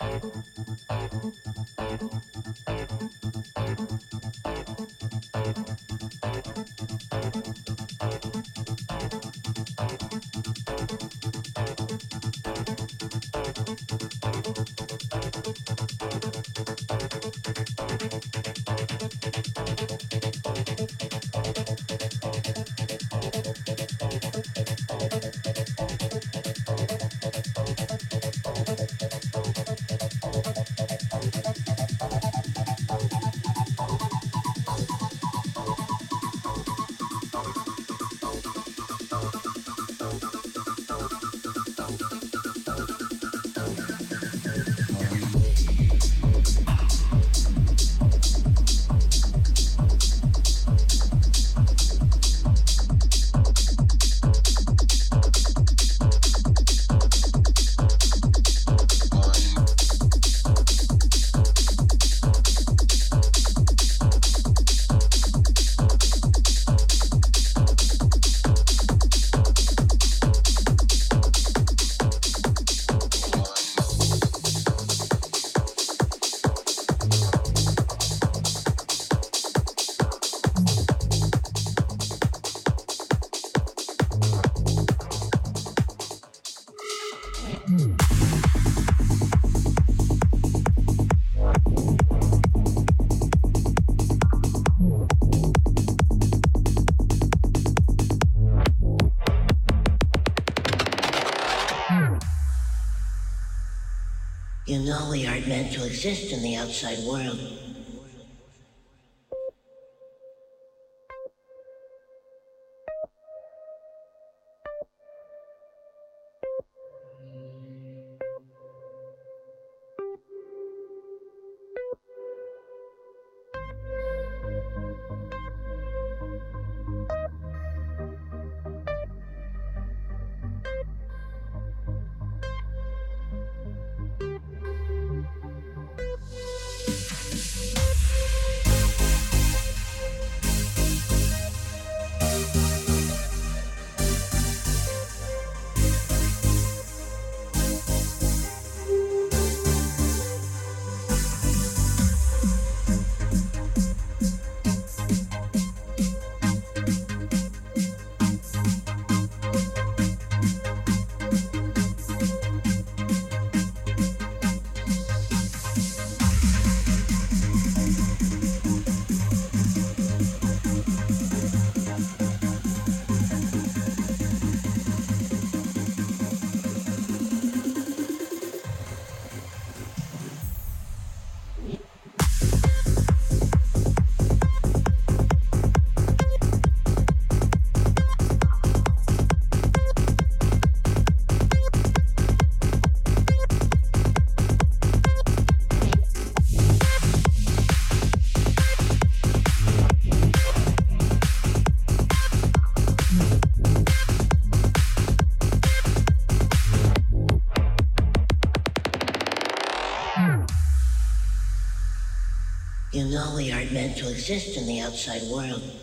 Thank exist in the outside world. Exist in the outside world.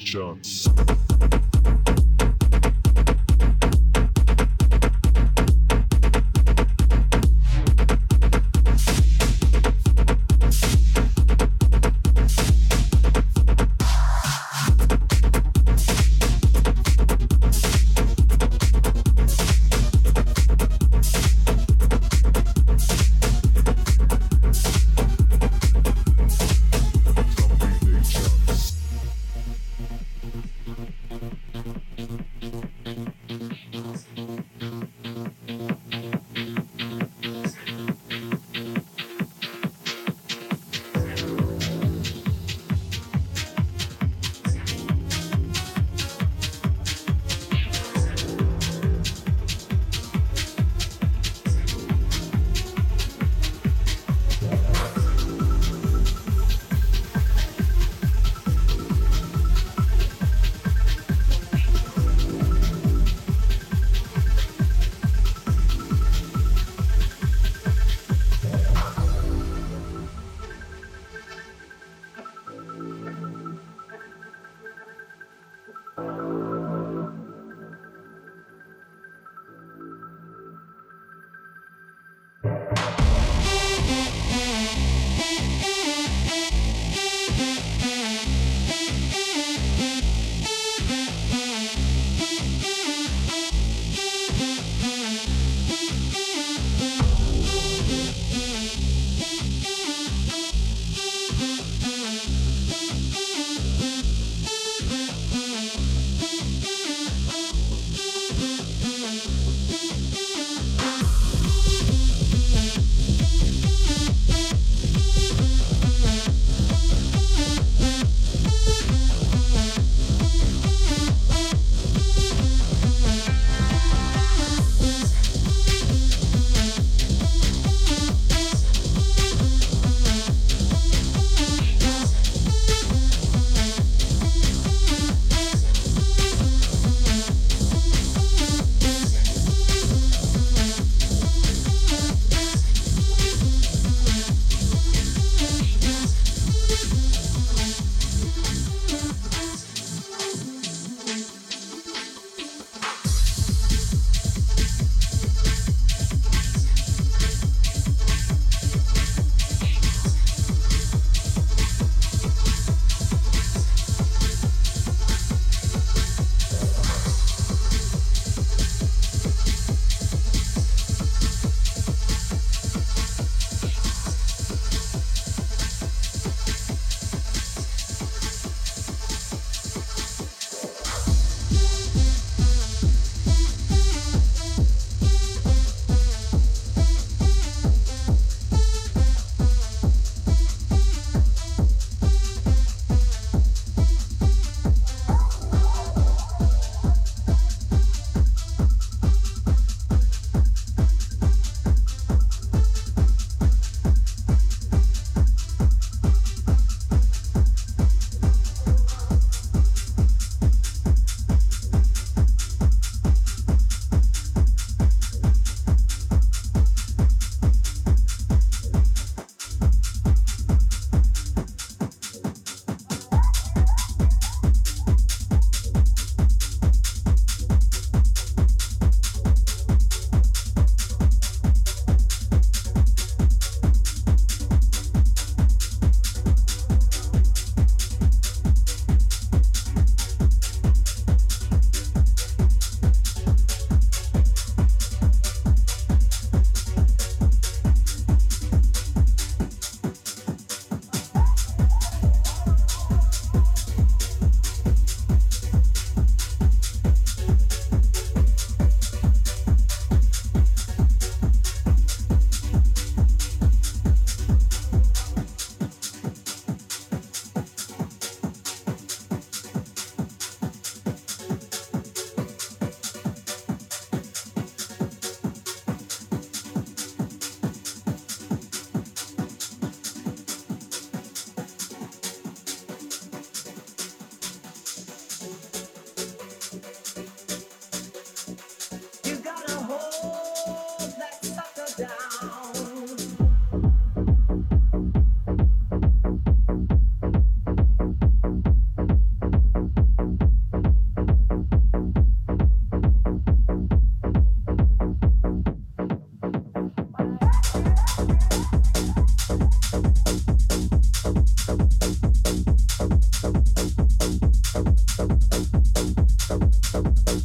Nations.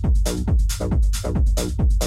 Oh, oh, oh.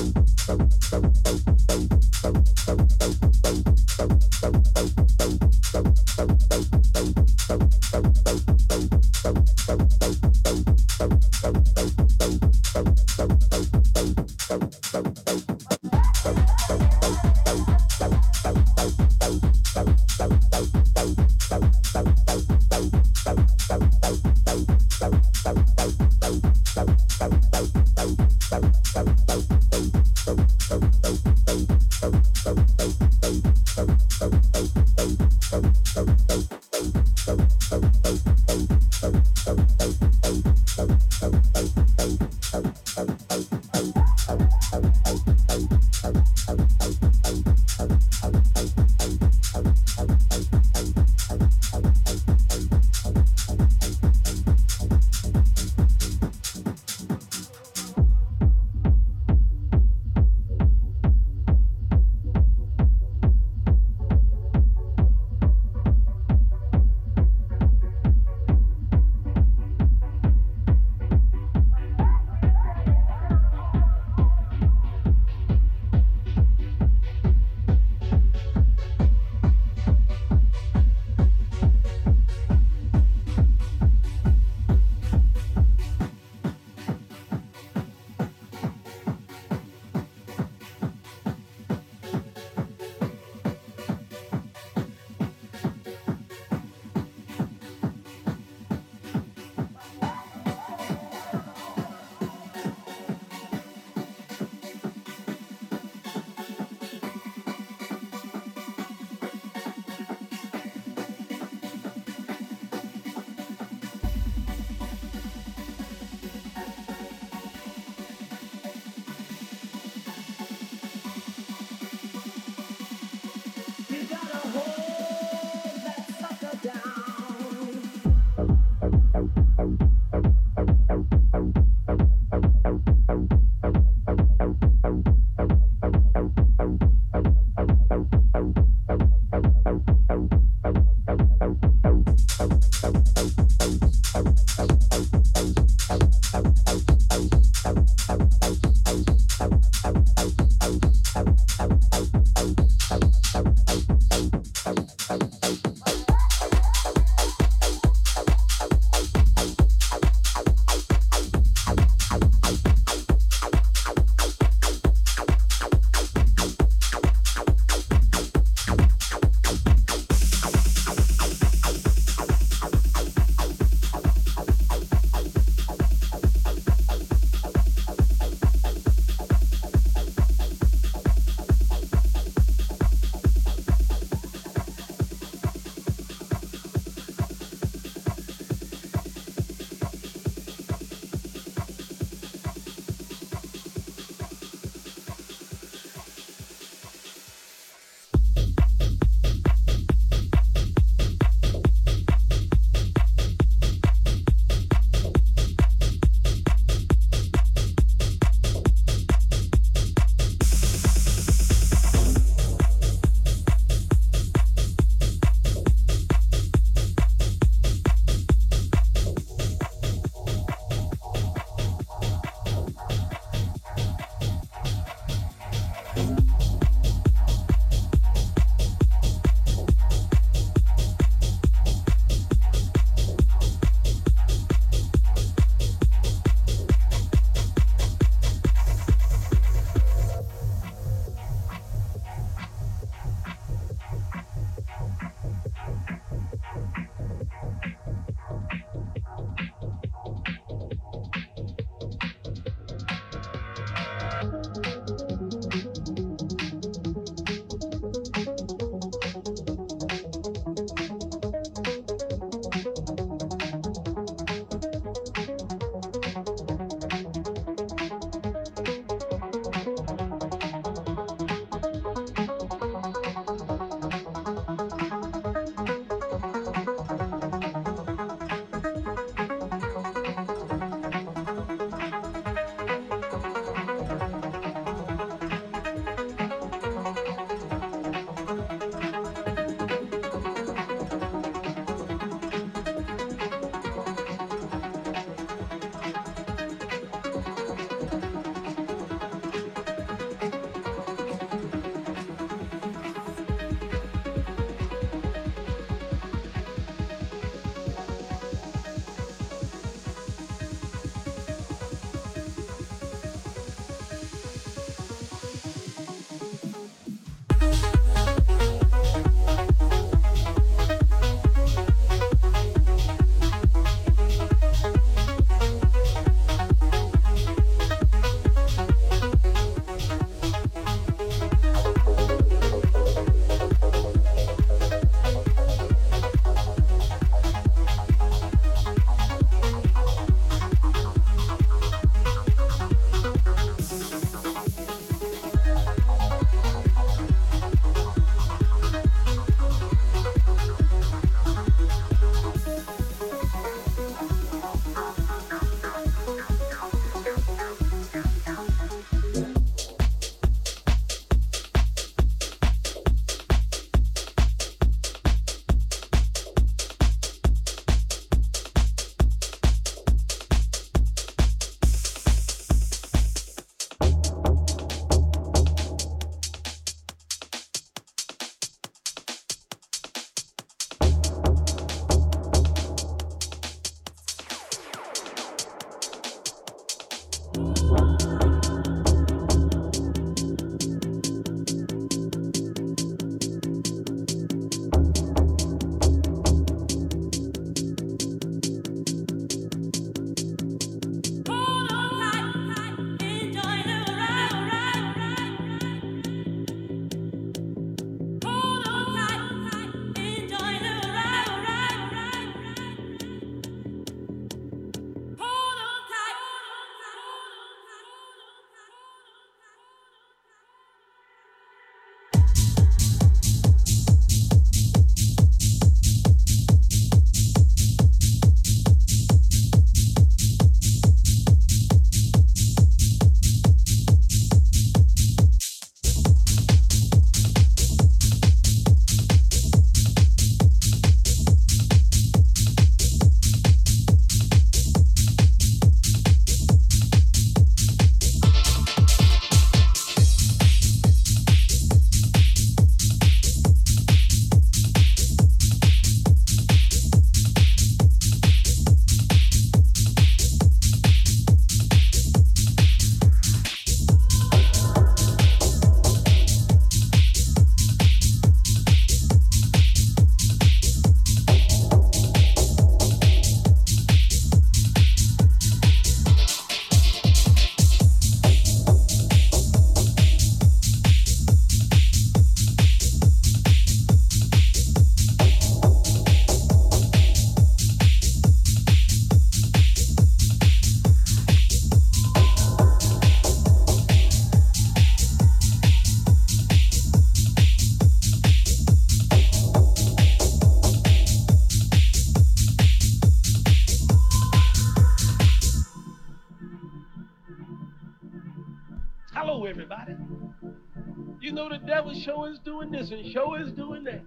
Show is doing this and show is doing that.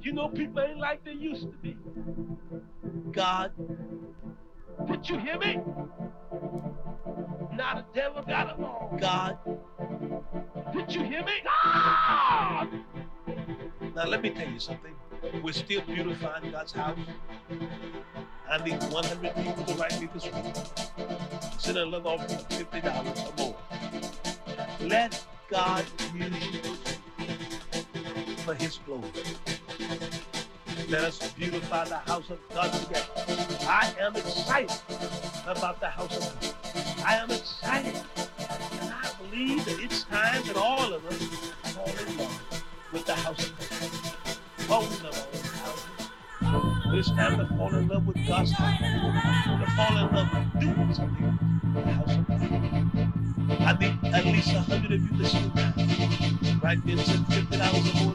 You know people ain't like they used to be. God, did you hear me? Now the devil got them all. God, did you hear me? God! Now let me tell you something. We're still beautifying God's house. I need 100 people to write me this week. Send a love offering of $50 or more. Let God use you for his glory. Let us beautify the house of God together. I am excited about the house of God. I am excited. And I believe that it's time that all of us fall in love with the house of God. Fall in love with the house. But it's time to fall in love with God's house. To fall in love with doing something with the house of God. I need at least a hundred of you listening now. Right send fifty dollars or more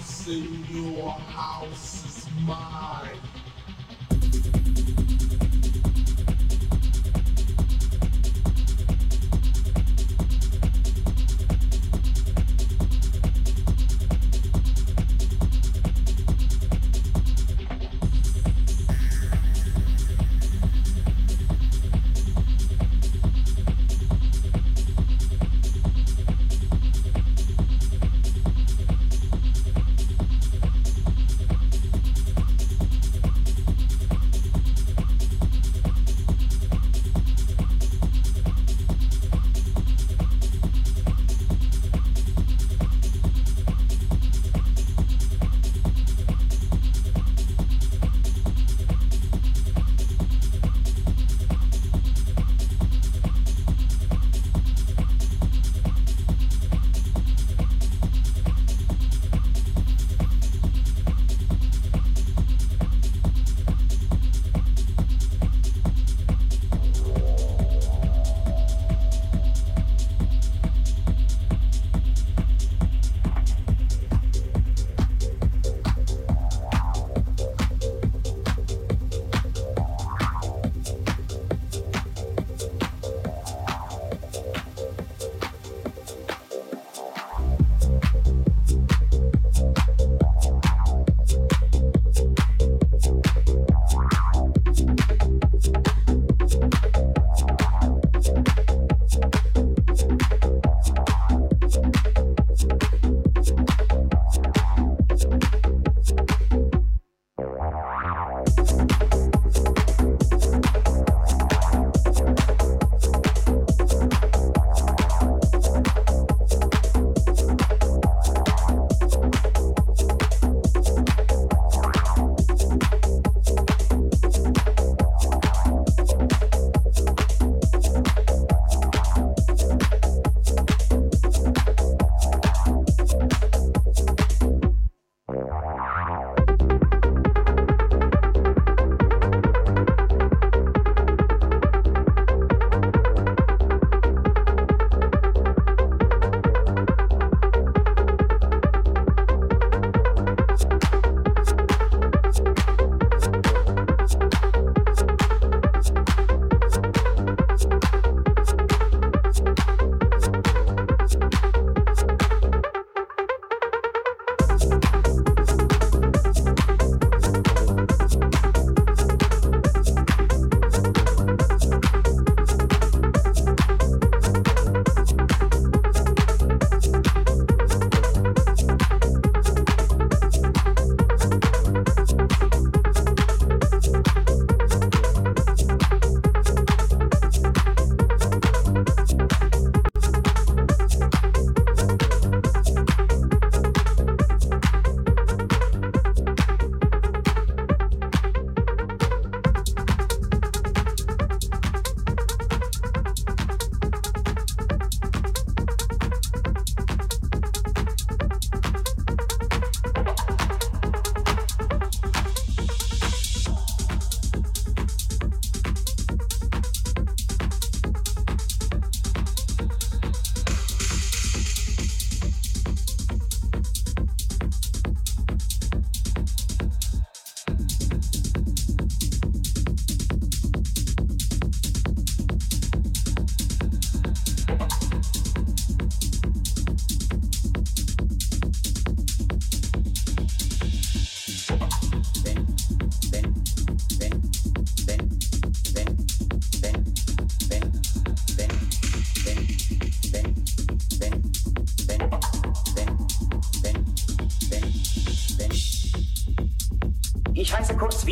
house in your house.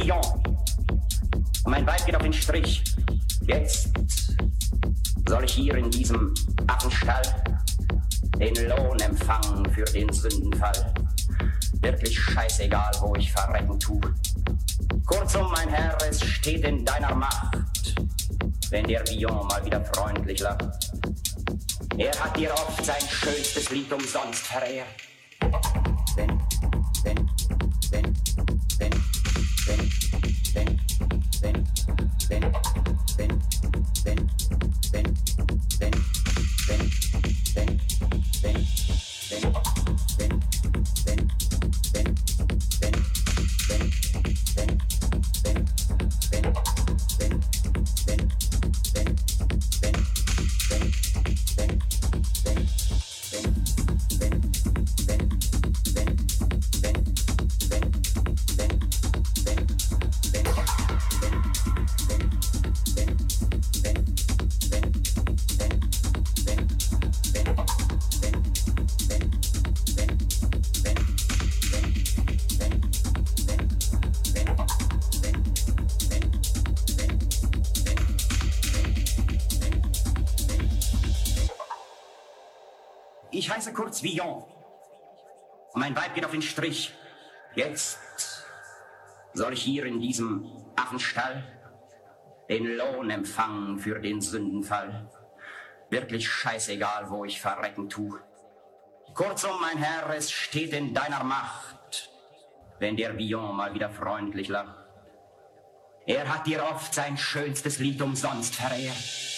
Villon. Und mein Weib geht auf den Strich. Jetzt soll ich hier in diesem Affenstall den Lohn empfangen für den Sündenfall. Wirklich scheißegal, wo ich verrecken tu. Kurzum, mein Herr, es steht in deiner Macht, wenn der Villon mal wieder freundlich lacht. Er hat dir oft sein schönstes Lied umsonst verehrt. Kurz Villon. Und mein Weib geht auf den Strich. Jetzt soll ich hier in diesem Affenstall den Lohn empfangen für den Sündenfall. Wirklich scheißegal, wo ich verrecken tu. Kurzum, mein Herr, es steht in deiner Macht, wenn der Villon mal wieder freundlich lacht. Er hat dir oft sein schönstes Lied umsonst verehrt.